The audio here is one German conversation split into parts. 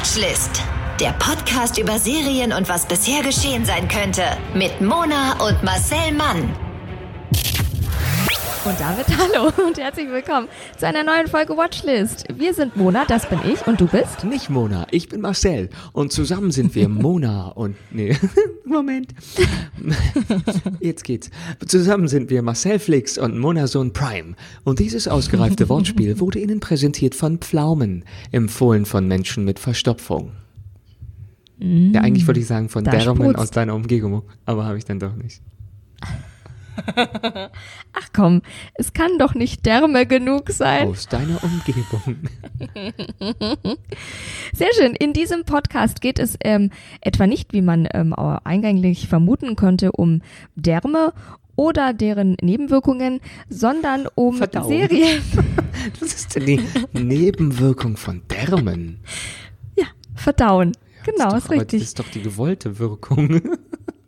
Watchlist. Der Podcast über Serien und was bisher geschehen sein könnte. Mit Mona und Marcel Mann. Und damit hallo und herzlich willkommen zu einer neuen Folge Watchlist. Wir sind Mona, das bin ich und du bist? Nicht Mona, ich bin Marcel und zusammen sind wir Mona und nee, Moment. Jetzt geht's. Zusammen sind wir Marcel Flix und Mona Sohn Prime und dieses ausgereifte Wortspiel wurde Ihnen präsentiert von Pflaumen, empfohlen von Menschen mit Verstopfung. ja, eigentlich wollte ich sagen von Därmen aus deiner Umgebung, aber habe ich dann doch nicht. Ach komm, es kann doch nicht Därme genug sein. Aus deiner Umgebung. Sehr schön. In diesem Podcast geht es ähm, etwa nicht, wie man ähm, eingänglich vermuten könnte, um Därme oder deren Nebenwirkungen, sondern um Verdauung. Serien. Was ist denn die Nebenwirkung von Därmen? Ja, verdauen. Genau, das ist, doch, aber richtig. Das ist doch die gewollte Wirkung.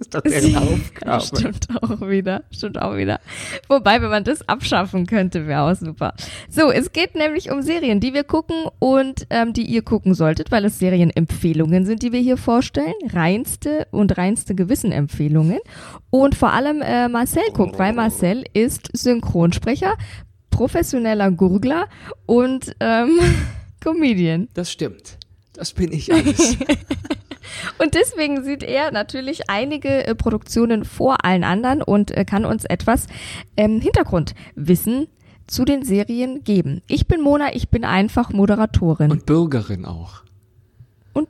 Das ist doch deren Aufgabe. Stimmt auch wieder, stimmt auch wieder. Wobei, wenn man das abschaffen könnte, wäre auch super. So, es geht nämlich um Serien, die wir gucken und ähm, die ihr gucken solltet, weil es Serienempfehlungen sind, die wir hier vorstellen. Reinste und reinste Gewissenempfehlungen. Und vor allem äh, Marcel guckt, weil Marcel ist Synchronsprecher, professioneller Gurgler und ähm, Comedian. Das stimmt. Das bin ich alles. Und deswegen sieht er natürlich einige äh, Produktionen vor allen anderen und äh, kann uns etwas ähm, Hintergrundwissen zu den Serien geben. Ich bin Mona, ich bin einfach Moderatorin und, Und Bürgerin auch.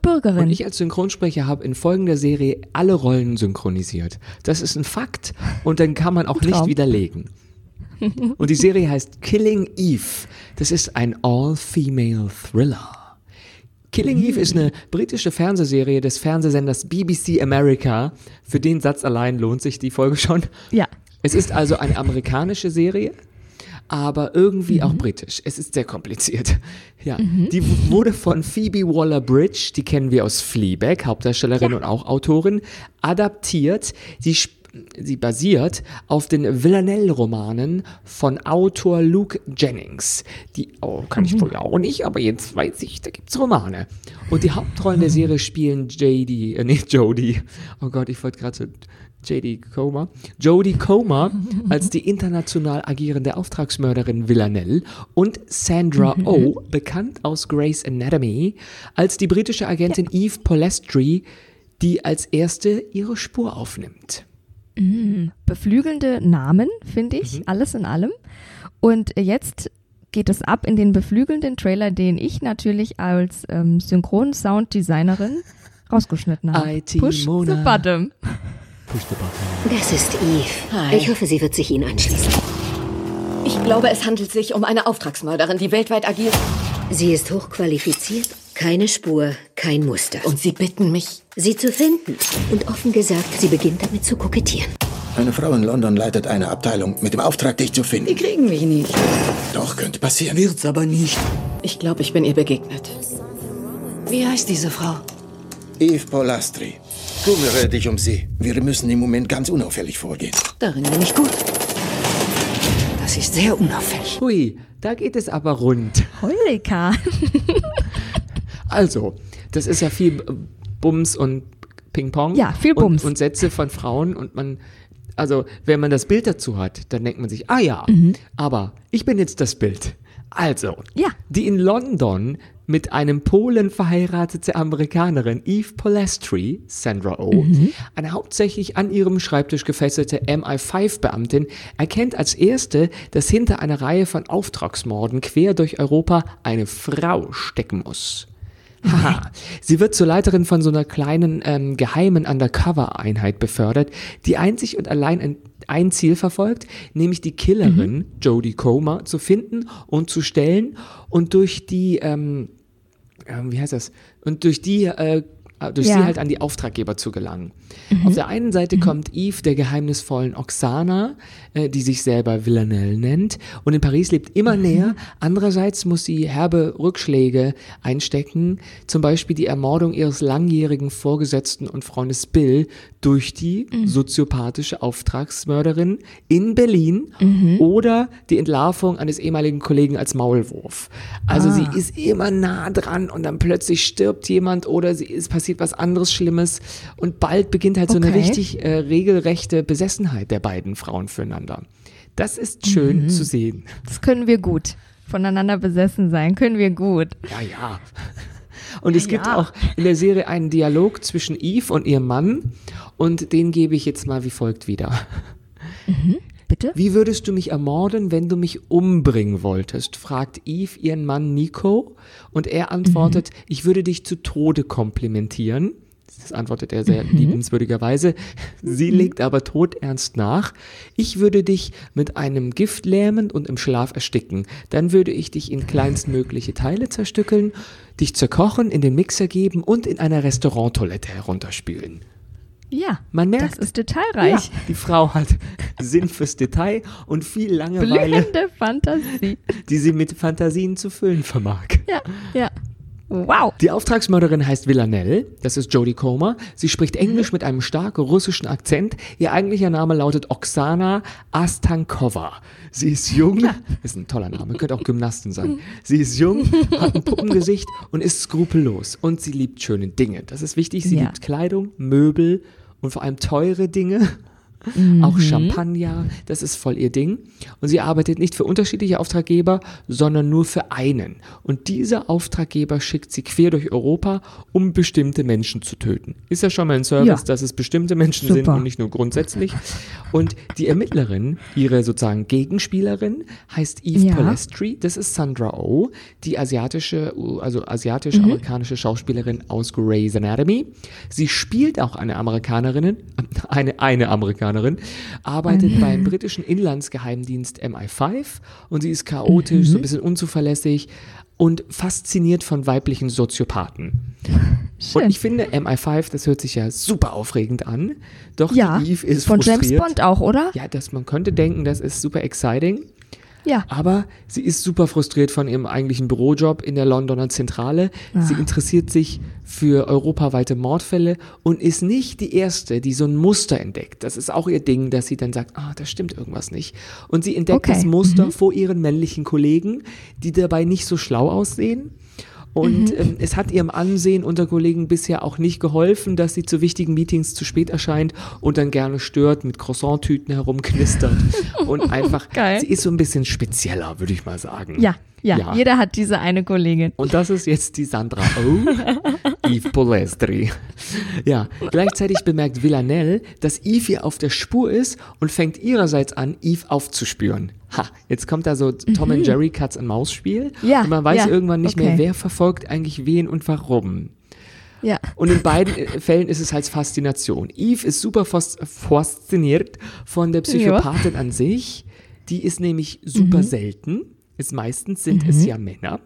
Bürgerin. Und ich als Synchronsprecher habe in folgender Serie alle Rollen synchronisiert. Das ist ein Fakt und dann kann man auch nicht widerlegen. Und die Serie heißt Killing Eve. Das ist ein All-Female Thriller. Killing Eve ist eine britische Fernsehserie des Fernsehsenders BBC America. Für den Satz allein lohnt sich die Folge schon. ja. Es ist also eine amerikanische Serie, aber irgendwie auch britisch. Es ist sehr kompliziert. Ja, die w- wurde von Phoebe Waller-Bridge, die kennen wir aus Fleabag, Hauptdarstellerin und auch Autorin, adaptiert. Sie sp- Sie basiert auf den Villanelle-Romanen von Autor Luke Jennings. Die oh, kann ich vorher auch nicht, aber jetzt weiß ich, da gibt's Romane. Und die Hauptrollen der Serie spielen JD, äh, nicht Jodie. Oh Gott, ich wollte gerade so JD Comer. Jodie Comer als die international agierende Auftragsmörderin Villanelle und Sandra Oh, bekannt aus Grey's Anatomy, als die britische Agentin Eve Polastri, die als erste ihre Spur aufnimmt. Beflügelnde Namen, finde ich, Mhm. alles in allem. Und jetzt geht es ab in den beflügelnden Trailer, den ich natürlich als ähm, Synchron-Sound-Designerin rausgeschnitten habe. IT Push Mona. the button. Push the button. Das ist Eve. Ich hoffe, sie wird sich Ihnen anschließen. Ich glaube, es handelt sich um eine Auftragsmörderin, die weltweit agiert. Sie ist hochqualifiziert, keine Spur, kein Muster. Und sie bitten mich. sie zu finden. Und offen gesagt, sie beginnt damit zu kokettieren. Eine Frau in London leitet eine Abteilung mit dem Auftrag, dich zu Die finden. kriegen mich nicht. Doch, könnte passieren. Wird's aber nicht. Ich glaube, ich bin ihr begegnet. Wie heißt diese Frau? Eve Polastri. Kümmere dich um sie. Wir müssen im Moment ganz unauffällig vorgehen. Darin bin ich gut. Das ist sehr unauffällig. Hui, da geht es aber rund. Heulika. Also, das ist ja viel Bums und Ping-Pong. Ja, viel Bums. Und, und Sätze von Frauen und man, also, wenn man das Bild dazu hat, dann denkt man sich, ah ja, aber ich bin jetzt das Bild. Also, Mhm. Ja. die in London mit einem Polen verheiratete Amerikanerin Eve Polastri, Sandra Oh, Mhm. eine hauptsächlich an ihrem Schreibtisch gefesselte MI5-Beamtin, erkennt als erste, dass hinter einer Reihe von Auftragsmorden quer durch Europa eine Frau stecken muss. Haha. Sie wird zur Leiterin von so einer kleinen ähm, geheimen Undercover-Einheit befördert, die einzig und allein ein, ein Ziel verfolgt, nämlich die Killerin Jodie Comer zu finden und zu stellen und durch die, ähm, ähm, wie heißt das, und durch die äh, durch Ja. sie halt an die Auftraggeber zu gelangen. Auf der einen Seite kommt Eve der geheimnisvollen Oksana, äh, die sich selber Villanelle nennt und in Paris lebt immer näher. Andererseits muss sie herbe Rückschläge einstecken, zum Beispiel die Ermordung ihres langjährigen Vorgesetzten und Freundes Bill durch die soziopathische Auftragsmörderin in Berlin Mhm. oder die Entlarvung eines ehemaligen Kollegen als Maulwurf. Also Ah. sie ist immer nah dran und dann plötzlich stirbt jemand oder sie, es passiert was anderes Schlimmes und bald beginnt halt so eine Okay. richtig äh, regelrechte Besessenheit der beiden Frauen füreinander. Das ist schön Mhm. zu sehen. Das können wir gut. Voneinander besessen sein, können wir gut. Ja, ja. Und es gibt Ja. auch in der Serie einen Dialog zwischen Eve und ihrem Mann und den gebe ich jetzt mal wie folgt wieder. Bitte? Wie würdest du mich ermorden, wenn du mich umbringen wolltest? fragt Eve ihren Mann Nico und er antwortet, ich würde dich zu Tode komplimentieren. Das antwortet er sehr liebenswürdigerweise. Sie legt aber todernst nach. Ich würde dich mit einem Gift lähmen und im Schlaf ersticken. Dann würde ich dich in kleinstmögliche Teile zerstückeln, dich zerkochen, in den Mixer geben und in einer Restauranttoilette herunterspülen. Ja. Man merkt, Das ist detailreich. ja, die Frau hat Sinn fürs Detail und viel Langeweile, Blühende Fantasie. die sie mit Fantasien zu füllen vermag. Ja, ja. Wow. Die Auftragsmörderin heißt Villanelle, das ist Jodie Comer. Sie spricht Englisch mit einem stark russischen Akzent. Ihr eigentlicher Name lautet Oksana Astankova. Sie ist jung, ist ein toller Name, könnte auch Gymnastin sein. Sie ist jung, hat ein Puppengesicht und ist skrupellos. Und sie liebt schöne Dinge. Das ist wichtig. Sie Ja. liebt Kleidung, Möbel und vor allem teure Dinge. Auch Champagner, das ist voll ihr Ding. Und sie arbeitet nicht für unterschiedliche Auftraggeber, sondern nur für einen. Und dieser Auftraggeber schickt sie quer durch Europa, um bestimmte Menschen zu töten. Ist ja schon mal ein Service, Ja. dass es bestimmte Menschen sind Super. und nicht nur grundsätzlich. Und die Ermittlerin, ihre sozusagen Gegenspielerin, heißt Eve Ja. Palestri. Das ist Sandra Oh, die asiatische, also asiatisch-amerikanische Schauspielerin aus Grey's Anatomy. Sie spielt auch eine Amerikanerin, eine, eine Amerikanerin, arbeitet beim britischen Inlandsgeheimdienst MI5 und sie ist chaotisch, so ein bisschen unzuverlässig und fasziniert von weiblichen Soziopathen. Schön. Und ich finde MI5, das hört sich ja super aufregend an, doch ja. Eve ist Von frustriert. James Bond auch, oder? Ja, dass man könnte denken, das ist super exciting. Ja. Aber sie ist super frustriert von ihrem eigentlichen Bürojob in der Londoner Zentrale. Sie interessiert sich für europaweite Mordfälle und ist nicht die Erste, die so ein Muster entdeckt. Das ist auch ihr Ding, dass sie dann sagt, ah, da stimmt irgendwas nicht. Und sie entdeckt Okay. das Muster vor ihren männlichen Kollegen, die dabei nicht so schlau aussehen. Und Mhm. ähm, es hat ihrem Ansehen unter Kollegen bisher auch nicht geholfen, dass sie zu wichtigen Meetings zu spät erscheint und dann gerne stört, mit Croissant-Tüten herumknistert und einfach, Geil. sie ist so ein bisschen spezieller, würde ich mal sagen. Ja, ja, Ja. Jeder hat diese eine Kollegin. Und das ist jetzt die Sandra Oh, Yves Polestri. Ja, gleichzeitig bemerkt Villanelle, dass Yves ihr auf der Spur ist und fängt ihrerseits an, Yves aufzuspüren. Ha, jetzt kommt da so Tom and Jerry Katz und Maus Spiel Ja, und man weiß ja, irgendwann nicht okay. mehr, wer verfolgt eigentlich wen und warum. Ja. Und in beiden äh, Fällen ist es halt Faszination. Eve ist super fas fasziniert von der Psychopathin an sich. Die ist nämlich super Mhm. selten. Es meistens sind es ja Männer.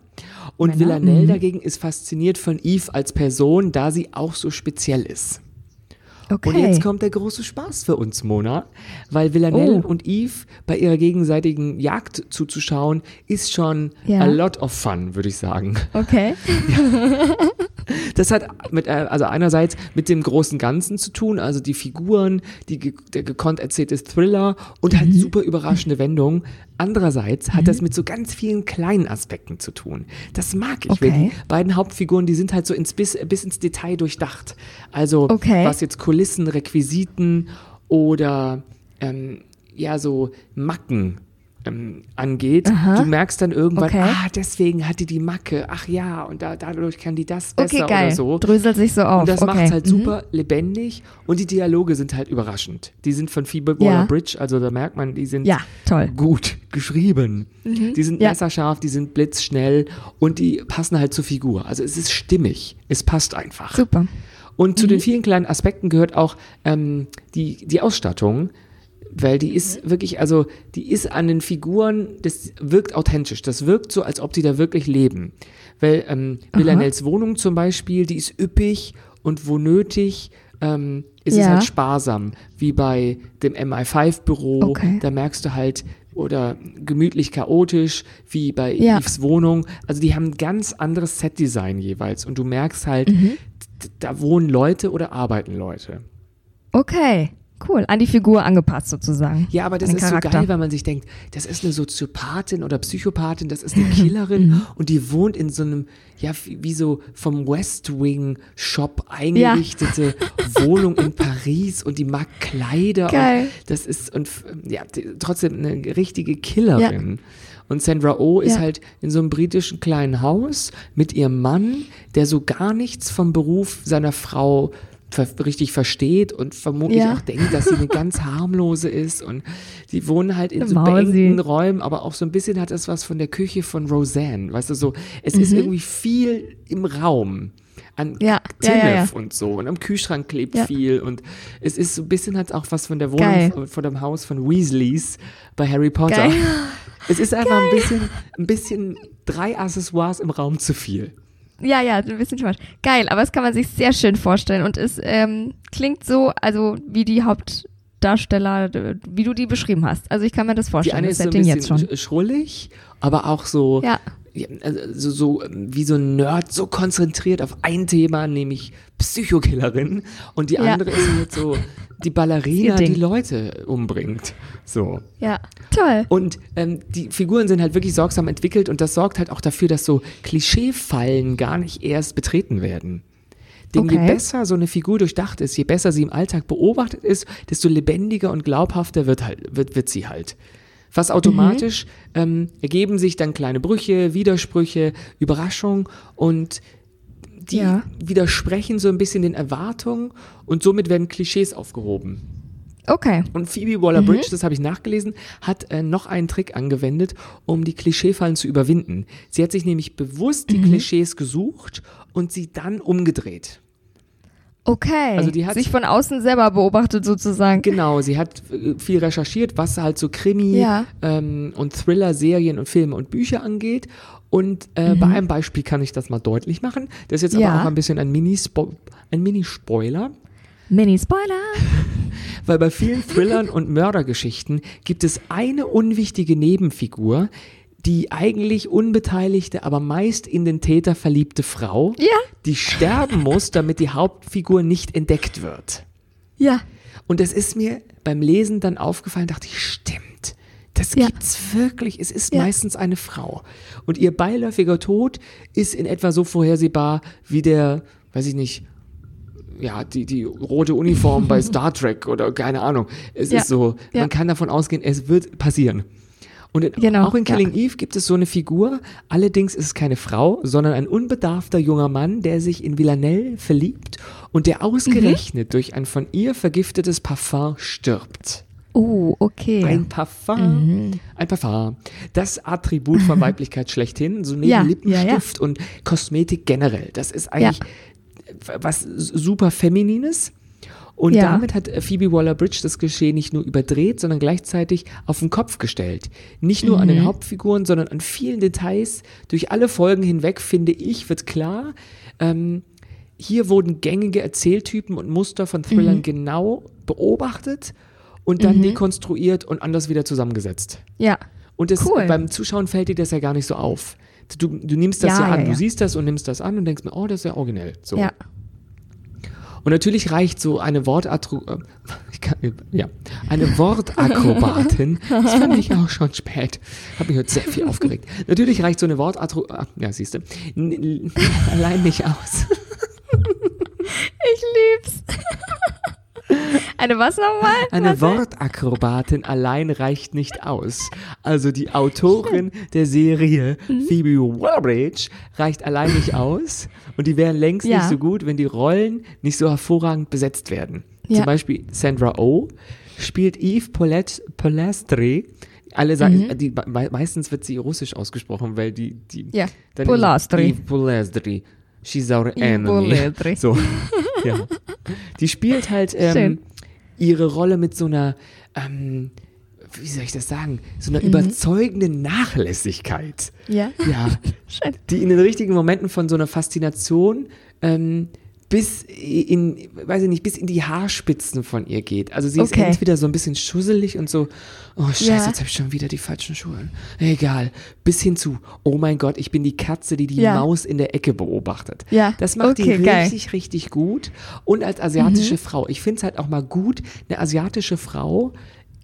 Und Villanelle Mhm. dagegen ist fasziniert von Eve als Person, da sie auch so speziell ist. Okay. Und jetzt kommt der große Spaß für uns, Mona, weil Villanelle Oh. und Eve bei ihrer gegenseitigen Jagd zuzuschauen, ist schon Ja. a lot of fun, würde ich sagen. Okay. Das hat mit, äh, also einerseits mit dem großen Ganzen zu tun, also die Figuren, die, der gekonnt erzählte Thriller und halt super überraschende Wendungen. Andererseits hat das mit so ganz vielen kleinen Aspekten zu tun. Das mag ich, weil Okay. die beiden Hauptfiguren, die sind halt so ins, bis, bis ins Detail durchdacht. Also Okay. was jetzt Kulissen, Requisiten oder ähm, ja so Macken ähm, angeht. Du merkst dann irgendwann, Okay. ah, deswegen hat die die Macke. Ach ja, und da, dadurch kann die das besser Okay, geil. oder so. Dröselt sich so auf. Und das okay. macht's halt Mhm. super lebendig und die Dialoge sind halt überraschend. Die sind von Phoebe Waller Ja. Bridge, also da merkt man, die sind Ja, toll. Mhm. gut geschrieben. Die sind Ja. messerscharf, die sind blitzschnell und die passen halt zur Figur. Also es ist stimmig. Es passt einfach. Super. Und zu den vielen kleinen Aspekten gehört auch ähm, die, die Ausstattung, weil die ist wirklich, also die ist an den Figuren, das wirkt authentisch. Das wirkt so, als ob die da wirklich leben. Weil ähm, Villanelles Wohnung zum Beispiel, die ist üppig und wo nötig, ähm, ist es Ja. halt sparsam, wie bei dem MI5-Büro. Okay. Da merkst du halt, oder gemütlich chaotisch, wie bei Ja. Eves Wohnung. Also die haben ein ganz anderes Setdesign jeweils. Und du merkst halt, Mhm. da wohnen Leute oder arbeiten Leute. Okay, cool. An die Figur angepasst sozusagen. Ja, aber das ist Charakter. so geil, weil man sich denkt, das ist eine Soziopathin oder Psychopathin, das ist eine Killerin Mhm. und die wohnt in so einem, ja, wie so vom West Wing Shop eingerichtete Wohnung in Paris und die mag Kleider. Geil. Und das ist, und ja, trotzdem eine richtige Killerin. Und Sandra Oh ist Ja. halt in so einem britischen kleinen Haus mit ihrem Mann, der so gar nichts vom Beruf seiner Frau richtig versteht und vermutlich Ja. auch denkt, dass sie eine ganz harmlose ist und die wohnen halt in so Mausi. beengten Räumen, aber auch so ein bisschen hat es was von der Küche von Roseanne, weißt du so, es ist irgendwie viel im Raum an Mhm. Ja, Tinnef ja, ja. und so und am Kühlschrank klebt viel und es ist so ein bisschen hat auch was von der Wohnung Geil. von, von dem Haus von Weasleys bei Harry Potter. Geil. Es ist einfach ein bisschen, ein bisschen drei Accessoires im Raum zu viel. Ja, ja, ein bisschen much. Geil, aber das kann man sich sehr schön vorstellen und es ähm, klingt so, also wie die Hauptdarsteller, wie du die beschrieben hast. Also ich kann mir das Die vorstellen, eine das ist so ein bisschen jetzt schon. sch- schrullig, aber auch so, Ja. Also so, wie so ein Nerd, so konzentriert auf ein Thema, nämlich Psychokillerin. Und die Ja. andere ist halt so die Ballerina, die Leute umbringt. So. Ja, toll. Und ähm, die Figuren sind halt wirklich sorgsam entwickelt und das sorgt halt auch dafür, dass so Klischeefallen gar nicht erst betreten werden. Denn je Okay. besser so eine Figur durchdacht ist, je besser sie im Alltag beobachtet ist, desto lebendiger und glaubhafter wird, halt, wird, wird sie halt. Fast automatisch ähm, ergeben sich dann kleine Brüche, Widersprüche, Überraschungen und die Ja. widersprechen so ein bisschen den Erwartungen und somit werden Klischees aufgehoben. Okay. Und Phoebe Waller-Bridge, das habe ich nachgelesen, hat äh, noch einen Trick angewendet, um die Klischeefallen zu überwinden. Sie hat sich nämlich bewusst die Klischees gesucht und sie dann umgedreht. Okay. Also die hat- sich von außen selber beobachtet sozusagen. Genau, sie hat äh, viel recherchiert, was halt so Krimi Ja. ähm, und Thriller-Serien und Filme und Bücher angeht. Und äh, bei einem Beispiel kann ich das mal deutlich machen. Das ist jetzt Mhm. Ja. aber auch ein bisschen ein Mini-Spo- ein Mini-Spoiler. Mini-Spoiler. Weil bei vielen Thrillern und Mördergeschichten gibt es eine unwichtige Nebenfigur, die eigentlich unbeteiligte, aber meist in den Täter verliebte Frau, Ja. die sterben muss, damit die Hauptfigur nicht entdeckt wird. Ja. Und das ist mir beim Lesen dann aufgefallen, dachte ich, stimmt. Das Ja. gibt's wirklich. Es ist Ja. meistens eine Frau. Und ihr beiläufiger Tod ist in etwa so vorhersehbar wie der, weiß ich nicht, ja, die, die rote Uniform bei Star Trek oder keine Ahnung. Es Ja. ist so, man kann davon ausgehen, es wird passieren. Und Genau, auch in ja. Killing Eve gibt es so eine Figur, allerdings ist es keine Frau, sondern ein unbedarfter junger Mann, der sich in Villanelle verliebt und der ausgerechnet durch ein von ihr vergiftetes Parfum stirbt. Oh, okay. Ein Parfum. Ein Parfum. Das Attribut von Weiblichkeit schlechthin, so neben Ja, Lippenstift und Kosmetik generell. Das ist eigentlich was super Feminines. Und Ja. damit hat äh, Phoebe Waller-Bridge das Geschehen nicht nur überdreht, sondern gleichzeitig auf den Kopf gestellt. Nicht nur Mhm. an den Hauptfiguren, sondern an vielen Details. Durch alle Folgen hinweg, finde ich, wird klar, ähm, hier wurden gängige Erzähltypen und Muster von Thrillern genau beobachtet und dann dekonstruiert und anders wieder zusammengesetzt. Ja. Und das, Cool. beim Zuschauen fällt dir das ja gar nicht so auf. Du, du nimmst das Ja, ja, an, ja, du ja. siehst das und nimmst das an und denkst mir, oh, das ist ja originell. So. Ja. Und natürlich reicht so eine Wortatro äh, ich kann, ja, eine Wortakrobatin, das fand ich auch schon spät, habe mich heute sehr viel aufgeregt. Natürlich reicht so eine Wortatro, ah, ja, siehst du, allein nicht aus. Ich lieb's. Eine was nochmal? Eine Wortakrobatin allein reicht nicht aus. Also die Autorin der Serie Mhm. Phoebe Waller-Bridge reicht allein nicht aus und die wären längst Ja. nicht so gut, wenn die Rollen nicht so hervorragend besetzt werden. Ja. Zum Beispiel Sandra Oh spielt Eve Polet Polastri. Alle sagen, Mhm. die, me meistens wird sie russisch ausgesprochen, weil die, die Ja, Polastri. Eve Polastri. She's our enemy. So, ja. Die spielt halt ähm, ihre Rolle mit so einer, ähm, wie soll ich das sagen, so Mhm. einer überzeugenden Nachlässigkeit. Ja. Ja, Schön. die in den richtigen Momenten von so einer Faszination ähm, bis in, weiß ich nicht, bis in die Haarspitzen von ihr geht. Also sie ist Okay. entweder so ein bisschen schusselig und so, oh scheiße, Ja. jetzt habe ich schon wieder die falschen Schuhe. Egal. Bis hin zu, oh mein Gott, ich bin die Katze, die die Ja. Maus in der Ecke beobachtet. Ja. Das macht Okay, die geil. Mhm. richtig, richtig gut. Und als asiatische Frau, ich finde es halt auch mal gut, eine asiatische Frau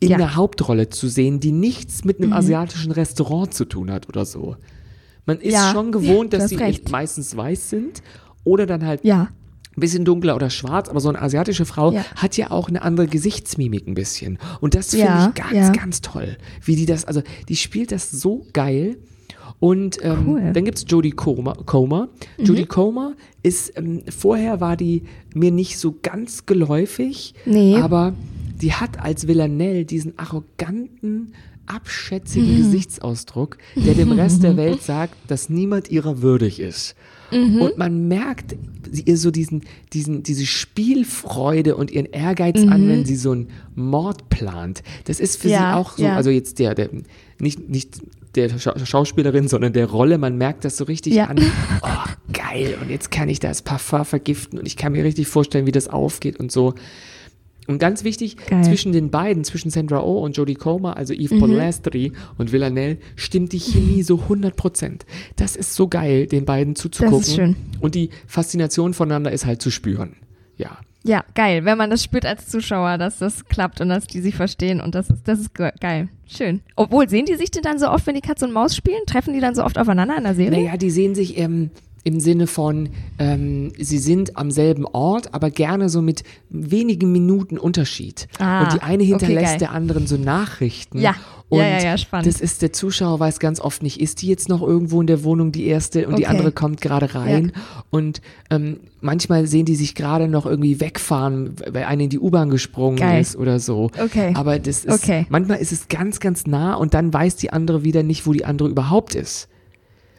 in Ja. Mhm. einer Hauptrolle zu sehen, die nichts mit einem asiatischen Restaurant zu tun hat oder so. Man ist schon gewohnt, dass hast sie recht. meistens weiß sind oder dann halt Ja. Ein bisschen dunkler oder schwarz, aber so eine asiatische Frau Ja. hat ja auch eine andere Gesichtsmimik ein bisschen. Und das finde Ja, ich ganz, ja. ganz toll. Wie die das, also die spielt das so geil. Und ähm, Cool. Mhm. dann gibt's Jodie Comer. Comer. Jodie Comer ist, ähm, vorher war die mir nicht so ganz geläufig, Nee. aber die hat als Villanelle diesen arroganten, abschätzigen Mhm. Gesichtsausdruck, der dem Rest der Welt sagt, dass niemand ihrer würdig ist. Mhm. Und man merkt ihr so diesen, diesen, diese Spielfreude und ihren Ehrgeiz Mhm. an, wenn sie so einen Mord plant. Das ist für Ja, sie auch so, ja. also jetzt der, der nicht, nicht der Scha Schauspielerin, sondern der Rolle, man merkt das so richtig Ja. an. Oh, geil. Und jetzt kann ich das Parfum vergiften und ich kann mir richtig vorstellen, wie das aufgeht und so. Und ganz wichtig, Geil. zwischen den beiden, zwischen Sandra Oh und Jodie Comer, also Mhm. Yves Polastri und Villanelle, stimmt die Chemie so 100 Prozent. Das ist so geil, den beiden zuzugucken. Das ist schön. Und die Faszination voneinander ist halt zu spüren. Ja. Ja, geil, wenn man das spürt als Zuschauer, dass das klappt und dass die sich verstehen und das ist, das ist ge- geil. Schön. Obwohl, sehen die sich denn dann so oft, wenn die Katz und Maus spielen? Treffen die dann so oft aufeinander in der Serie? Naja, die sehen sich ähm, im Sinne von, ähm, sie sind am selben Ort, aber gerne so mit wenigen Minuten Unterschied. Ah, und die eine okay, hinterlässt geil. der anderen so Nachrichten. Ja. Und Ja, ja, ja, spannend. das ist, der Zuschauer weiß ganz oft nicht, ist die jetzt noch irgendwo in der Wohnung die erste und die Okay. andere kommt gerade rein. Und ähm, manchmal sehen die sich gerade noch irgendwie wegfahren, weil eine in die U-Bahn gesprungen Geil. ist oder so. Okay. Aber das ist, Okay. manchmal ist es ganz, ganz nah und dann weiß die andere wieder nicht, wo die andere überhaupt ist.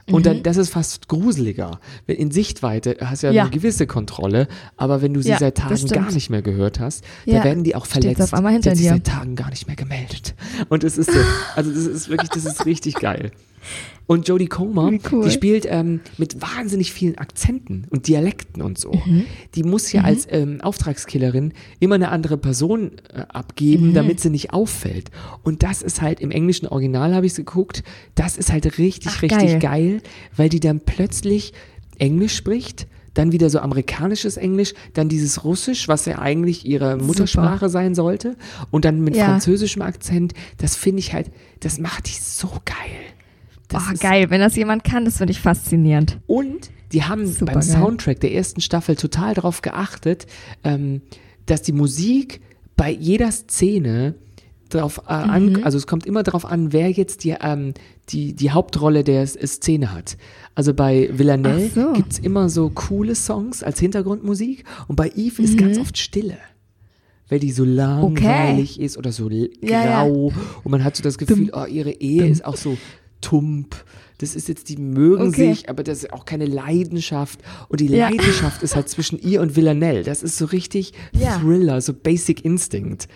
Und Mhm. dann, das ist fast gruseliger. In Sichtweite hast du ja, Ja. eine gewisse Kontrolle, aber wenn du sie Ja, seit Tagen gar nicht mehr gehört hast, Ja. da werden die auch Steht's verletzt. auf einmal hinter die dir. seit Tagen gar nicht mehr gemeldet. Und es ist so, also das ist wirklich, das ist richtig geil. Und Jodie Comer, cool. die spielt ähm, mit wahnsinnig vielen Akzenten und Dialekten und so. Mhm. Die muss ja als ähm, Auftragskillerin immer eine andere Person äh, abgeben, Mhm. damit sie nicht auffällt. Und das ist halt im englischen Original, habe ich geguckt, das ist halt richtig, Ach, richtig geil. geil, weil die dann plötzlich Englisch spricht. Dann wieder so amerikanisches Englisch, dann dieses Russisch, was ja eigentlich ihre Muttersprache sein sollte, und dann mit Ja. französischem Akzent. Das finde ich halt, das macht die so geil. Das ist- geil, wenn das jemand kann, das finde ich faszinierend. und die haben Super beim geil. Soundtrack der ersten Staffel total darauf geachtet, ähm, dass die Musik bei jeder Szene drauf äh, an, Mhm. also es kommt immer darauf an, wer jetzt die, ähm, die, die Hauptrolle der Szene hat. Also bei Villanelle so. gibt's immer so coole Songs als Hintergrundmusik und bei Eve ist ganz oft Stille. Weil die so langweilig ist oder so l- Ja, ja. grau und man hat so das Gefühl, oh, ihre Ehe ist auch so tump. Das ist jetzt, die mögen Okay. sich, aber das ist auch keine Leidenschaft. Und die Ja. Leidenschaft ist halt zwischen ihr und Villanelle. Das ist so richtig Ja. Thriller, so Basic Instinct.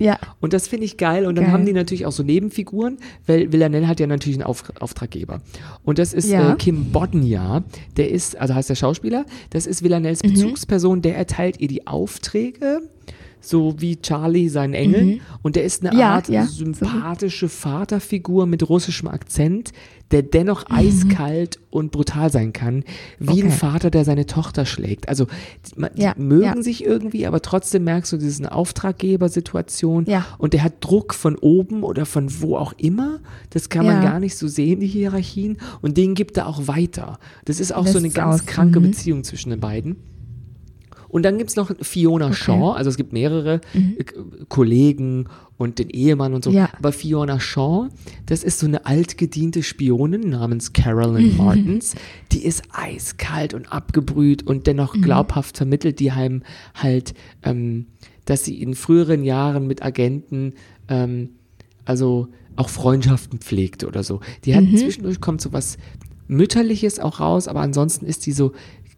Ja. Und das finde ich geil. Und dann Geil. haben die natürlich auch so Nebenfiguren, weil Villanelle hat ja natürlich einen Auf Auftraggeber. Und das ist Ja. äh, Kim Bodnia. Der ist, also heißt der Schauspieler, das ist Villanelles Mhm. Bezugsperson, der erteilt ihr die Aufträge. So wie Charlie seinen Engel. Und der ist eine Mhm. Ja, Art ja. sympathische Vaterfigur mit russischem Akzent, der dennoch eiskalt und brutal sein kann, wie ein Mhm. Okay. Vater, der seine Tochter schlägt. Also die, die Ja, mögen sich irgendwie, aber trotzdem merkst du, das ist eine Auftraggebersituation Ja. und der hat Druck von oben oder von wo auch immer. Das kann man gar nicht so sehen, die Hierarchien. Und den gibt er auch weiter. Das ist auch so Lässt eine ganz aus. kranke Mhm. Beziehung zwischen den beiden. Und dann gibt's noch Fiona Shaw, also es gibt mehrere äh, Kollegen und den Ehemann und so. Mhm. Ja. Aber Fiona Shaw, das ist so eine altgediente Spionin namens Carolyn Mhm. Martins. Die ist eiskalt und abgebrüht und dennoch Mhm. glaubhaft vermittelt die heim halt, ähm, dass sie in früheren Jahren mit Agenten, ähm, also auch Freundschaften pflegte oder so. Die hat zwischendurch kommt so was Mütterliches auch raus, aber ansonsten ist die so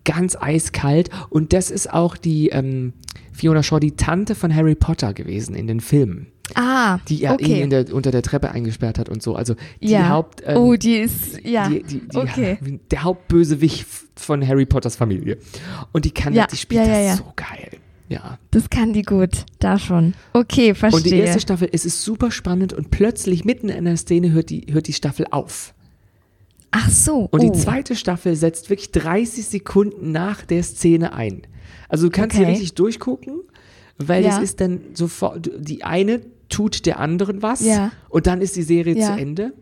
ganz eiskalt und das ist auch die ähm, Fiona Shaw, die Tante von Harry Potter gewesen in den Filmen. Ah, die ihn okay. in der, unter der Treppe eingesperrt hat und so. Also die ja. Haupt, ähm, oh, die ist, ja. die, die, die, okay. der Hauptbösewicht von Harry Potters Familie. Und die kann, Ja, die spielt ja, ja, das ja. so geil. Ja. Das kann die gut. Da schon. Okay, verstehe. Und die erste Staffel, es ist super spannend und plötzlich mitten in der Szene hört die, hört die Staffel auf. Ach so. Und oh. die zweite Staffel setzt wirklich 30 Sekunden nach der Szene ein. Also du kannst Okay. hier richtig durchgucken, weil Ja. es ist dann sofort, die eine tut der anderen was Ja. und dann ist die Serie Ja. zu Ende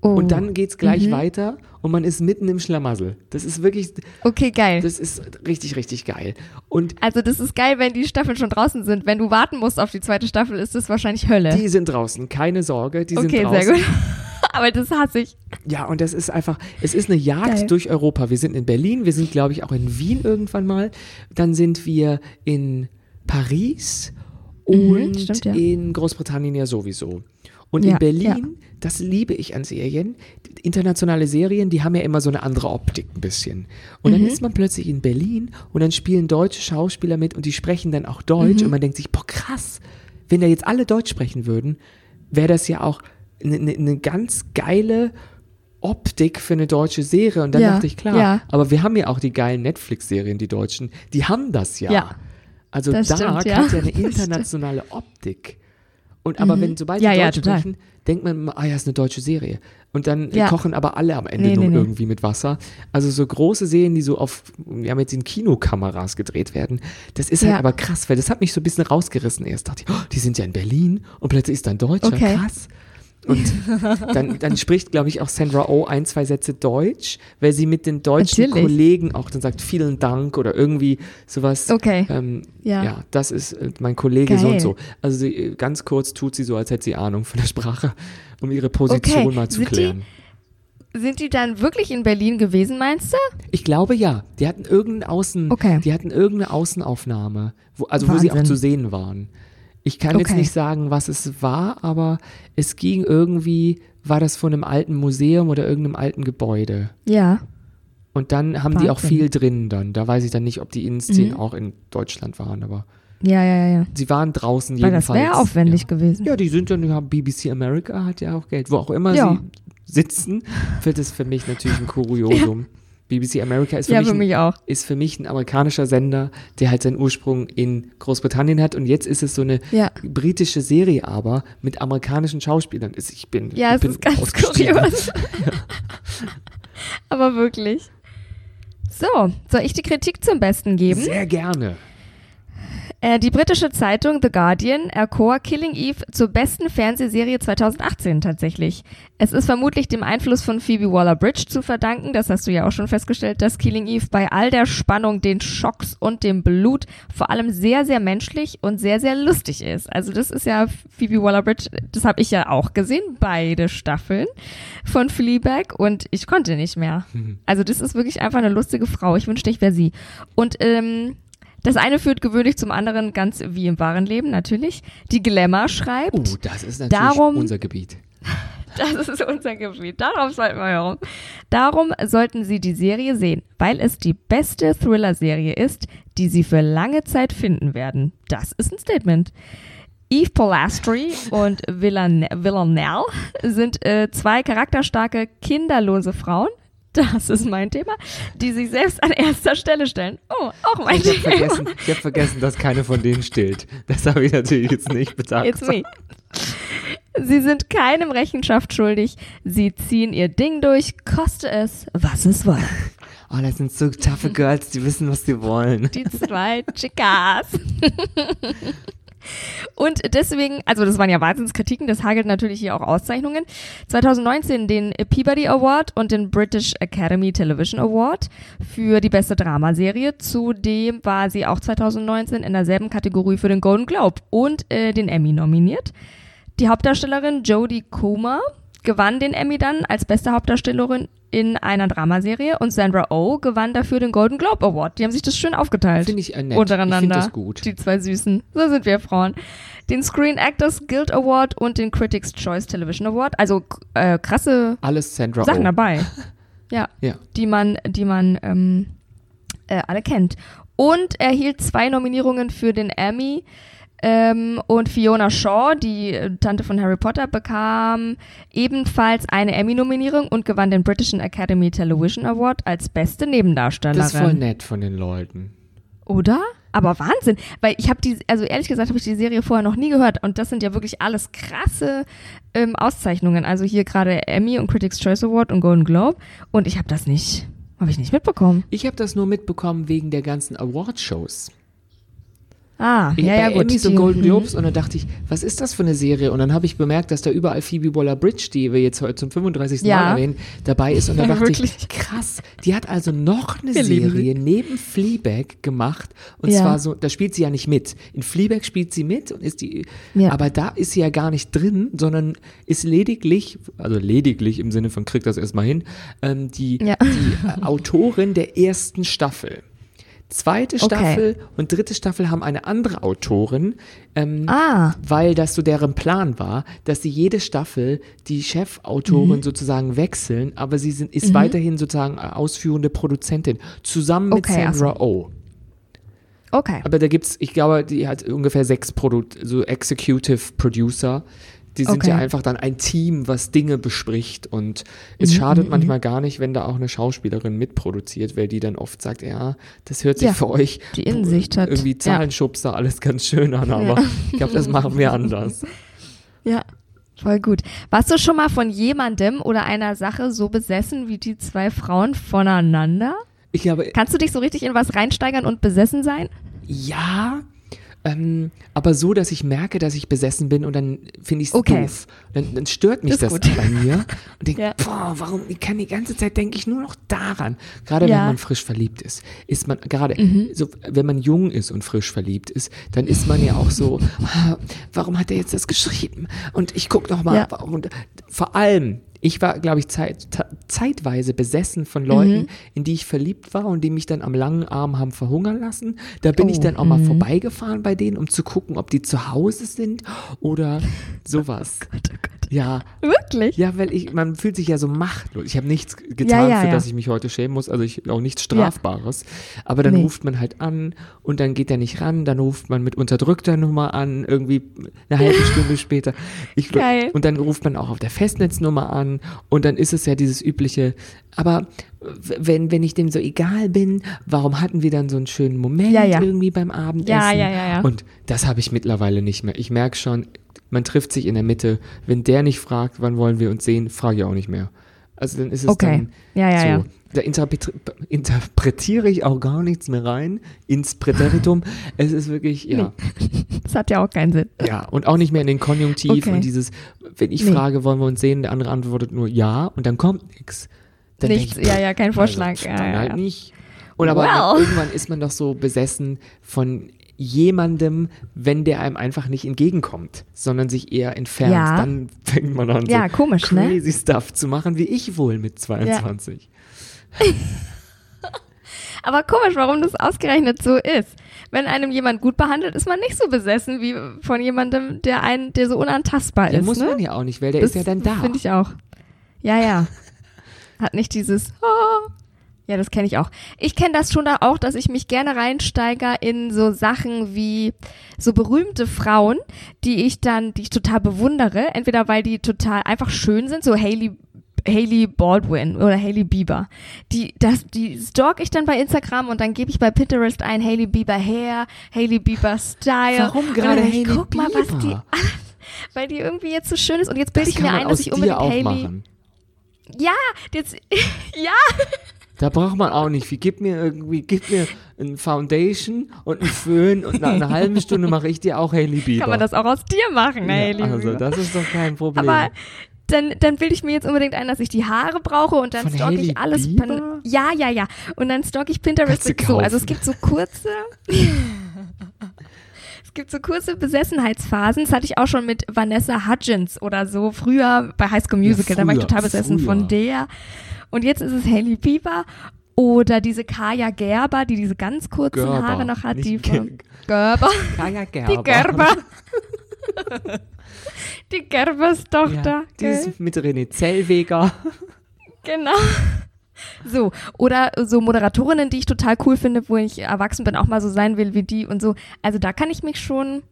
oh. und dann geht's gleich weiter und man ist mitten im Schlamassel. Das ist wirklich, Okay, geil. das ist richtig, richtig geil. Und also das ist geil, wenn die Staffeln schon draußen sind. Wenn du warten musst auf die zweite Staffel, ist das wahrscheinlich Hölle. die sind draußen, keine Sorge, die okay, sind draußen. sehr gut. Aber das hasse ich. Ja, und das ist einfach, es ist eine Jagd Geil. durch Europa. Wir sind in Berlin, wir sind, glaube ich, auch in Wien irgendwann mal. Dann sind wir in Paris und Mhm, stimmt, ja. in Großbritannien ja sowieso. Und Ja, in Berlin, ja. das liebe ich an Serien, internationale Serien, die haben ja immer so eine andere Optik ein bisschen. Und Mhm. dann ist man plötzlich in Berlin und dann spielen deutsche Schauspieler mit und die sprechen dann auch Deutsch Mhm. und man denkt sich, boah krass, wenn da jetzt alle Deutsch sprechen würden, wäre das ja auch eine ne, ne ganz geile Optik für eine deutsche Serie. Und dann Ja, dachte ich, klar, ja. aber wir haben ja auch die geilen Netflix-Serien, die deutschen, die haben das ja. Ja, also das da stimmt, ja. hat ja eine internationale Optik. Und aber wenn, sobald die ja, Deutsch total. sprechen, denkt man, ah ja, ist eine deutsche Serie. Und dann kochen aber alle am Ende Nee, nur nee, nee. irgendwie mit Wasser. Also so große Serien, die so auf, ja, mit den Kinokameras gedreht werden. Das ist halt aber krass, weil das hat mich so ein bisschen rausgerissen. Erst dachte ich, oh, die sind ja in Berlin und plötzlich ist da ein Deutscher. Okay. Krass. Und dann, dann spricht, glaube ich, auch Sandra Oh ein, zwei Sätze Deutsch, weil sie mit den deutschen Natürlich. Kollegen auch dann sagt, vielen Dank oder irgendwie sowas. Okay. Ähm, Ja. ja. das ist äh, mein Kollege so Geil. und so. Also sie, äh, ganz kurz tut sie so, als hätte sie Ahnung von der Sprache, um ihre Position Okay. mal zu Sind klären. Sind die dann wirklich in Berlin gewesen, meinst du? Ich glaube ja. Die hatten irgendeine Außen, Okay. die hatten irgendeine Außenaufnahme, wo, also wo sie auch Wahnsinn. zu sehen waren. Ich kann jetzt Okay. nicht sagen, was es war, aber es ging irgendwie, war das von einem alten Museum oder irgendeinem alten Gebäude. Ja. Und dann haben die auch Wahnsinn. viel drin dann. Da weiß ich dann nicht, ob die Innenszenen Mhm. auch in Deutschland waren, aber Ja, ja, ja, ja. sie waren draußen Weil das jedenfalls. wäre aufwendig ja. gewesen. Ja, die sind dann, ja, BBC America hat ja auch Geld. Wo auch immer Ja. sie sitzen, wird es für mich natürlich ein Kuriosum. BBC America ist für, Ja, mich für ein, mich auch. ist für mich ein amerikanischer Sender, der halt seinen Ursprung in Großbritannien hat und jetzt ist es so eine Ja. britische Serie aber mit amerikanischen Schauspielern. Ich bin, Ja, es bin ist ganz kurios. Aber wirklich. So, soll ich die Kritik zum Besten geben? Sehr gerne. Äh, die britische Zeitung The Guardian erkor Killing Eve zur besten Fernsehserie 2018 tatsächlich. Es ist vermutlich dem Einfluss von Phoebe Waller-Bridge zu verdanken, das hast du ja auch schon festgestellt, dass Killing Eve bei all der Spannung, den Schocks und dem Blut vor allem sehr, sehr menschlich und sehr, sehr lustig ist. Also das ist ja Phoebe Waller-Bridge, das habe ich ja auch gesehen, beide Staffeln von Fleabag und ich konnte nicht mehr. Also das ist wirklich einfach eine lustige Frau. Ich wünschte, ich wäre sie. Und ähm, das eine führt gewöhnlich zum anderen, ganz wie im wahren Leben natürlich. Die Glamour schreibt, Oh, das ist natürlich Darum- unser Gebiet. das ist unser Gebiet, darauf sollten wir herum. Darum sollten Sie die Serie sehen, weil es die beste Thriller-Serie ist, die Sie für lange Zeit finden werden. Das ist ein Statement. Eve Polastri und Villan Villanelle sind äh, zwei charakterstarke, kinderlose Frauen. Das ist mein Thema, die sich selbst an erster Stelle stellen. Oh, auch mein Ich habe Thema. vergessen, ich hab vergessen, dass keine von denen stillt. Das habe ich natürlich jetzt nicht bedacht. It's me. Sie sind keinem Rechenschaft schuldig. Sie ziehen ihr Ding durch, koste es, was es wolle. Oh, das sind so toughe Girls, die wissen, was sie wollen. Die zwei Chicas. Und deswegen, also das waren ja Wahnsinnskritiken, das hagelt natürlich hier auch Auszeichnungen. 2019 den Peabody Award und den British Academy Television Award für die beste Dramaserie. Zudem war sie auch 2019 in derselben Kategorie für den Golden Globe und äh, den Emmy nominiert. Die Hauptdarstellerin Jodie Comer gewann den Emmy dann als beste Hauptdarstellerin in einer Dramaserie und Sandra Oh gewann dafür den Golden Globe Award. Die haben sich das schön aufgeteilt. Finde ich äh, nett. Untereinander. Ich das gut. Die zwei Süßen. So sind wir Frauen. Den Screen Actors Guild Award und den Critics Choice Television Award. Also äh, krasse Alles Sandra Sachen Oh. dabei. Ja, Ja. die man, die man ähm, äh, alle kennt. Und er erhielt zwei Nominierungen für den Emmy Ähm, und Fiona Shaw, die äh, Tante von Harry Potter, bekam ebenfalls eine Emmy-Nominierung und gewann den British Academy Television Award als beste Nebendarstellerin. Das ist voll nett von den Leuten. Oder? Aber Wahnsinn, weil ich habe die, also ehrlich gesagt habe ich die Serie vorher noch nie gehört und das sind ja wirklich alles krasse ähm, Auszeichnungen. Also hier gerade Emmy und Critics Choice Award und Golden Globe und ich habe das nicht, habe ich nicht mitbekommen. Ich habe das nur mitbekommen wegen der ganzen Award-Shows. Ah, Ich ja, ja, gut. Und die- Golden. Globes und dann dachte ich, was ist das für eine Serie? Und dann habe ich bemerkt, dass da überall Phoebe Waller-Bridge, die wir jetzt heute zum 35. Ja. Mal erwähnen, dabei ist. Und dann Ja, dachte wirklich. ich, krass, die hat also noch eine Wir Serie neben Fleabag gemacht. Und Ja. zwar so, da spielt sie ja nicht mit. In Fleabag spielt sie mit und ist die, aber da ist sie ja gar nicht drin, sondern ist lediglich, also lediglich im Sinne von kriegt das erstmal hin, ähm, die, die Autorin der ersten Staffel. Zweite Okay. Staffel und dritte Staffel haben eine andere Autorin, ähm, Ah, weil das so deren Plan war, dass sie jede Staffel die Chefautorin Mhm. sozusagen wechseln, aber sie sind, ist weiterhin sozusagen äh, ausführende Produzentin, zusammen mit Okay. Sandra Oh. okay. Aber da gibt's, ich glaube, die hat ungefähr sechs Produ so Executive Producer. Die sind Okay. ja einfach dann ein Team, was Dinge bespricht. Und es Mhm, schadet manchmal gar nicht, wenn da auch eine Schauspielerin mitproduziert, weil die dann oft sagt, ja, das hört sich Ja, für euch die Innensicht hat. irgendwie Ja. Zahlenschubser alles ganz schön an, aber ich glaube, das machen wir anders. Ja, voll gut. Warst du schon mal von jemandem oder einer Sache so besessen wie die zwei Frauen voneinander? Ich glaube, Kannst du dich so richtig in was reinsteigern und besessen sein? ja, ähm, aber so, dass ich merke, dass ich besessen bin und dann finde ich es Okay. doof. Dann, dann stört mich das gut. bei mir und denke, Ja. boah, warum, ich kann die ganze Zeit denke ich nur noch daran. Gerade Ja. Mhm. wenn man frisch verliebt ist, ist man gerade, so, wenn man jung ist und frisch verliebt ist, dann ist man ja auch so, ah, warum hat er jetzt das geschrieben? Und ich guck noch mal, Ja. und vor allem, ich war, glaube ich, zeit, zeitweise besessen von Leuten, Mhm. in die ich verliebt war und die mich dann am langen Arm haben verhungern lassen. Da bin ich Oh, dann auch mal vorbeigefahren bei denen, um zu gucken, ob die zu Hause sind oder sowas. Oh Ja, Wirklich? ja, weil ich, man fühlt sich ja so machtlos. Ich habe nichts getan, Ja, ja, für ja. das ich mich heute schämen muss, also ich auch nichts Strafbares. Aber dann Nee. ruft man halt an und dann geht er nicht ran, dann ruft man mit unterdrückter Nummer an, irgendwie eine halbe Stunde später. Ich, Geil. Und dann ruft man auch auf der Festnetznummer an und dann ist es ja dieses übliche, aber wenn, wenn ich dem so egal bin, warum hatten wir dann so einen schönen Moment Ja, ja. irgendwie beim Abendessen? Ja, ja, ja, ja. Und das habe ich mittlerweile nicht mehr. Ich merke schon, man trifft sich in der Mitte. Wenn der nicht fragt, wann wollen wir uns sehen, frage ich auch nicht mehr. Also dann ist es Okay. dann Ja, ja, so. ja. Da interpre interpretiere ich auch gar nichts mehr rein ins Präteritum. es ist wirklich, ja. Das hat ja auch keinen Sinn. Ja, und auch nicht mehr in den Konjunktiv Okay. und dieses, wenn ich Nee. frage, wollen wir uns sehen, der andere antwortet nur ja und dann kommt nichts. Nichts, ja, ja, kein Vorschlag. Also, ja, ja, halt nicht. Und aber Well. irgendwann ist man doch so besessen von jemandem, wenn der einem einfach nicht entgegenkommt, sondern sich eher entfernt. Ja. Dann fängt man an, Ja, so komisch, ne? crazy Stuff zu machen, wie ich wohl mit 22. Aber komisch, warum das ausgerechnet so ist. Wenn einem jemand gut behandelt, ist man nicht so besessen wie von jemandem, der einen, der so unantastbar Ja, ist. muss ne? man ja auch nicht, weil der das ist ja dann da. Finde ich auch. Ja, ja. Hat nicht dieses. Oh. Ja, das kenne ich auch. Ich kenne das schon da auch, dass ich mich gerne reinsteige in so Sachen wie so berühmte Frauen, die ich dann, die ich total bewundere, entweder weil die total einfach schön sind, so Hailey Hailey Baldwin oder Hailey Bieber. Die, das, die stalk ich dann bei Instagram und dann gebe ich bei Pinterest ein Hailey Bieber Hair, Hailey Bieber Style. Warum gerade Hailey Guck mal, was die Bieber? weil die irgendwie jetzt so schön ist und jetzt bilde ich mir ein, dass ich unbedingt Hailey. machen. Ja, jetzt ja, Da braucht man auch nicht viel. Gib mir irgendwie, gib mir ein Foundation und einen Föhn und nach einer halben Stunde mache ich dir auch Hailey Bieber. kann man das auch aus dir machen, ja, Hailey. Also Bieber. das ist doch kein Problem. Aber dann, dann bilde ich mir jetzt unbedingt ein, dass ich die Haare brauche und dann Hailey ich alles. Bieber? Ja, ja, ja. Und dann stalk ich Pinterest so. Also es gibt so kurze. es gibt so kurze Besessenheitsphasen. Das hatte ich auch schon mit Vanessa Hudgens oder so. Früher bei High School Musical. da war ich früher, total besessen früher. von der. Und jetzt ist es Hailey Bieber. Oder diese Kaya Gerber, die diese ganz kurzen Gerber, Haare noch hat, die von Ge- Gerber. Kaya Gerber. Die Gerber. die Gerbers Ja, Tochter. die gell? ist mit René Zellweger. Genau. So, oder so Moderatorinnen, die ich total cool finde, wo ich erwachsen bin, auch mal so sein will wie die und so. Also da kann ich mich schon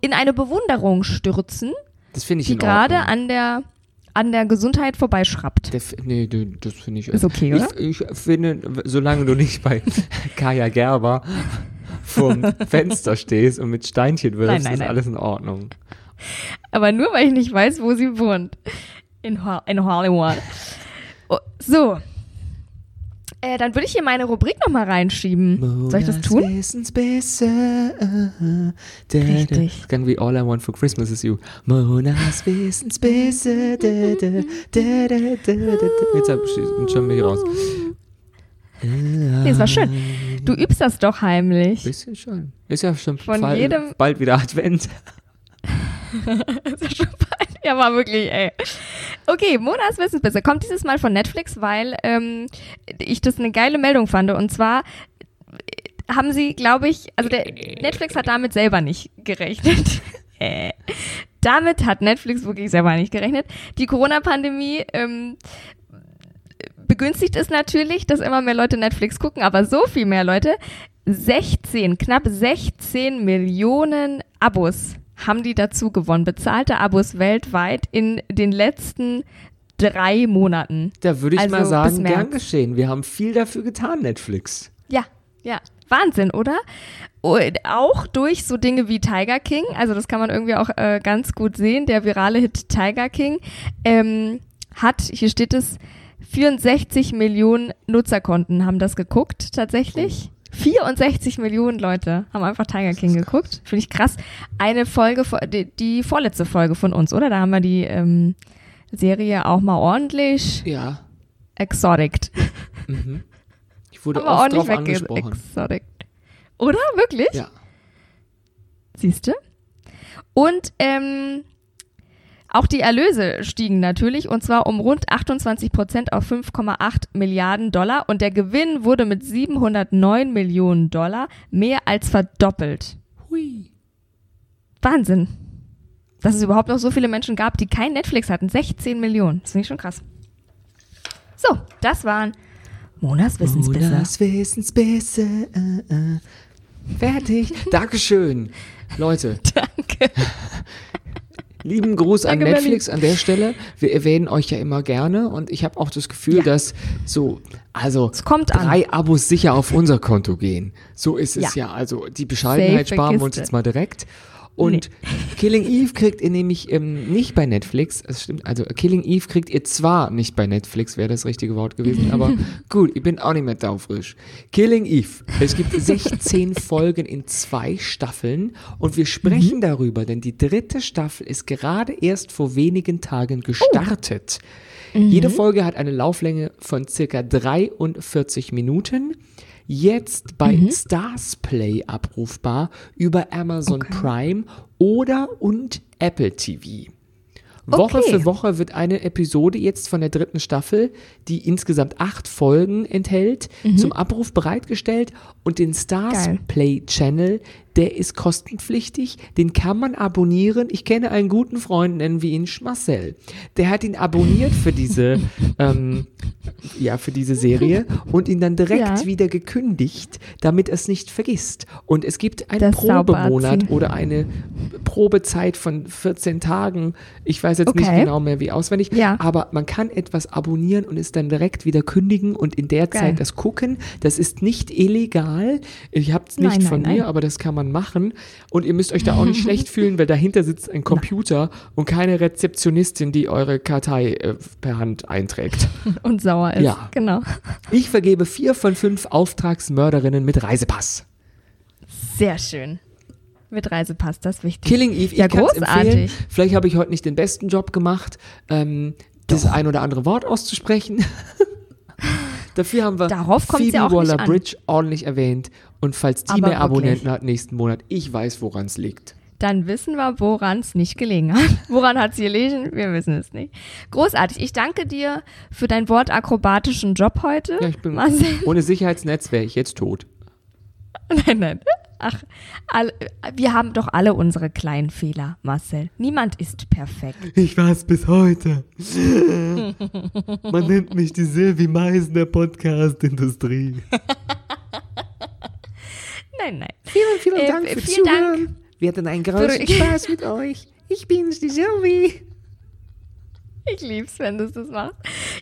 in eine Bewunderung stürzen, Das ich die gerade an der, an der Gesundheit vorbeischraubt. Der, f- nee, das finde ich. Ist okay, oder? Ich, ich finde, solange du nicht bei Kaya Gerber vorm Fenster stehst und mit Steinchen wirfst, Nein, nein, ist nein. alles in Ordnung. Aber nur, weil ich nicht weiß, wo sie wohnt. In, Ho in Hollywood. Oh, so. Äh, dann würde ich hier meine Rubrik nochmal reinschieben. Soll ich das Monas tun? Wissensbisse. Richtig. Gonna be all I want for Christmas is you. Monas Wissensbisse. Jetzt hab ich schon wieder raus. Nee, es war schön. Du übst das doch heimlich. Bisschen schon. Ist ja schon Von bald, jedem- bald wieder Advent. ist ja schon bald. Ja, war wirklich, ey. Okay, Monas Wissensbisse kommt dieses Mal von Netflix, weil ähm, ich das eine geile Meldung fand. Und zwar äh, haben sie, glaube ich, also der Netflix hat damit selber nicht gerechnet. Äh, damit hat Netflix wirklich selber nicht gerechnet. Die Corona-Pandemie ähm, begünstigt es natürlich, dass immer mehr Leute Netflix gucken, aber so viel mehr Leute, 16, knapp 16 Millionen Abos haben die dazu gewonnen, bezahlte Abos weltweit in den letzten drei Monaten. Da würde ich Also mal sagen, gern geschehen. Wir haben viel dafür getan, Netflix. Ja, ja. Wahnsinn, oder? Und auch durch so Dinge wie Tiger King, also das kann man irgendwie auch äh, ganz gut sehen, der virale Hit Tiger King ähm, hat, hier steht es, 64 Millionen Nutzerkonten haben das geguckt tatsächlich. 64 Millionen Leute haben einfach Tiger King geguckt. Finde ich krass. Eine Folge, die, die vorletzte Folge von uns, oder? Da haben wir die ähm, Serie auch mal ordentlich Ja. exotict. Ich wurde Haben wir oft ordentlich drauf angesprochen. Oder? Wirklich? Ja. Siehst du? Und ähm, auch die Erlöse stiegen natürlich und zwar um rund 28 Prozent auf 5,8 Milliarden Dollar und der Gewinn wurde mit 709 Millionen Dollar mehr als verdoppelt. Hui. Wahnsinn. Dass es überhaupt noch so viele Menschen gab, die kein Netflix hatten. 16 Millionen. Das finde ich schon krass. So, das waren Monas Wissensbisse. Monas Wissensbisse. Äh, äh. Fertig. Dankeschön. Leute, Danke. lieben Gruß an Danke, Netflix an der Stelle. Wir erwähnen euch ja immer gerne und ich habe auch das Gefühl, Ja. dass so, also Es kommt an. drei Abos sicher auf unser Konto gehen. So ist es ja. Ja. Also die Bescheidenheit Safe sparen wir uns jetzt mal direkt. Und Killing Eve kriegt ihr nämlich ähm, nicht bei Netflix. Das stimmt. Also Killing Eve kriegt ihr zwar nicht bei Netflix, wäre das richtige Wort gewesen, aber gut, ich bin auch nicht mehr taufrisch. Killing Eve. Es gibt 16 Folgen in zwei Staffeln und wir sprechen darüber, denn die dritte Staffel ist gerade erst vor wenigen Tagen gestartet. Jede Folge hat eine Lauflänge von circa 43 Minuten. Jetzt bei Stars Play abrufbar über Amazon Prime oder und Apple TV. Woche Okay. für Woche wird eine Episode jetzt von der dritten Staffel, die insgesamt acht Folgen enthält, zum Abruf bereitgestellt und den Stars Geil. Play Channel, der ist kostenpflichtig, den kann man abonnieren. Ich kenne einen guten Freund, nennen wir ihn Schmarcel. Der hat ihn abonniert für diese, ähm, ja, für diese Serie und ihn dann direkt Ja. wieder gekündigt, damit er es nicht vergisst. Und es gibt einen Das Probemonat oder eine Probezeit von 14 Tagen. Ich weiß jetzt nicht Okay. genau mehr wie auswendig, Ja. aber man kann etwas abonnieren und es dann direkt wieder kündigen und in der Geil. Zeit das gucken. Das ist nicht illegal. Ich habe es nicht Nein, nein, von nein. mir, aber das kann man machen. Und ihr müsst euch da auch nicht schlecht fühlen, weil dahinter sitzt ein Computer und keine Rezeptionistin, die eure Kartei äh, per Hand einträgt. Und sauer ist. Ja. Genau. Ich vergebe vier von fünf Auftragsmörderinnen mit Reisepass. Sehr schön. Mit Reisepass, das ist wichtig. Killing Eve, Ja, großartig. empfehlen. Vielleicht habe ich heute nicht den besten Job gemacht, ähm, das ein oder andere Wort auszusprechen. Dafür haben wir Darauf Phoebe ja. Waller-Bridge ordentlich erwähnt. Und falls die Aber mehr Abonnenten wirklich. hat nächsten Monat, ich weiß, woran es liegt. Dann wissen wir, woran es nicht gelegen hat. Woran hat es gelegen? Wir wissen es nicht. Großartig. Ich danke dir für deinen wortakrobatischen Job heute. Ja, ich bin Marcel. ohne Sicherheitsnetz wäre ich jetzt tot. Nein, nein. Ach, all, wir haben doch alle unsere kleinen Fehler, Marcel. Niemand ist perfekt. Ich war es bis heute. Man nennt mich die Silvi Meisen der Podcast-Industrie. Nein, nein. Vielen, vielen Äh, Dank für vielen Zuhören. Dank. Wir hatten einen großen Spaß mit euch. Ich bin's, die Sylvie. Ich lieb's, wenn du das machst.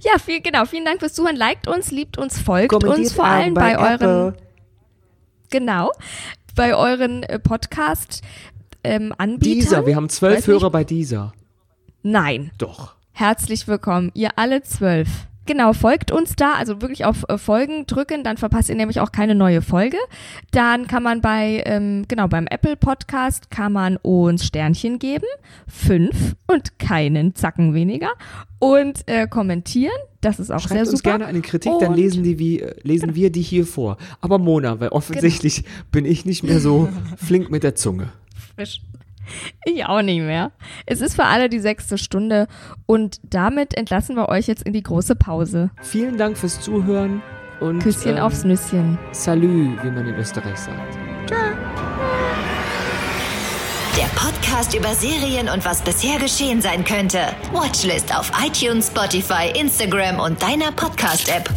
Ja, viel, genau. Vielen Dank fürs Zuhören. Liked uns, liebt uns, folgt Kommentiert uns vor allem bei, euren, Apple. genau, bei euren äh, Podcast ähm. Dieser, wir haben zwölf. Hörer bei dieser. Nein. Doch. Herzlich willkommen, ihr alle zwölf. Genau, folgt uns da, also wirklich auf äh, Folgen drücken, dann verpasst ihr nämlich auch keine neue Folge. Dann kann man bei, ähm, genau, beim Apple Podcast kann man uns Sternchen geben, fünf und keinen Zacken weniger und äh, kommentieren, das ist auch sehr Schreibt super. uns gerne eine Kritik, dann Und- lesen, die, wie, äh, lesen wir die hier vor. Aber Mona, weil offensichtlich Genau. bin ich nicht mehr so flink mit der Zunge. frisch. Ich auch nicht mehr. Es ist für alle die sechste Stunde und damit entlassen wir euch jetzt in die große Pause. Vielen Dank fürs Zuhören und Küsschen ähm, aufs Nüsschen. Salü, wie man in Österreich sagt. Der Podcast über Serien und was bisher geschehen sein könnte. Watchlist auf iTunes, Spotify, Instagram und deiner Podcast-App.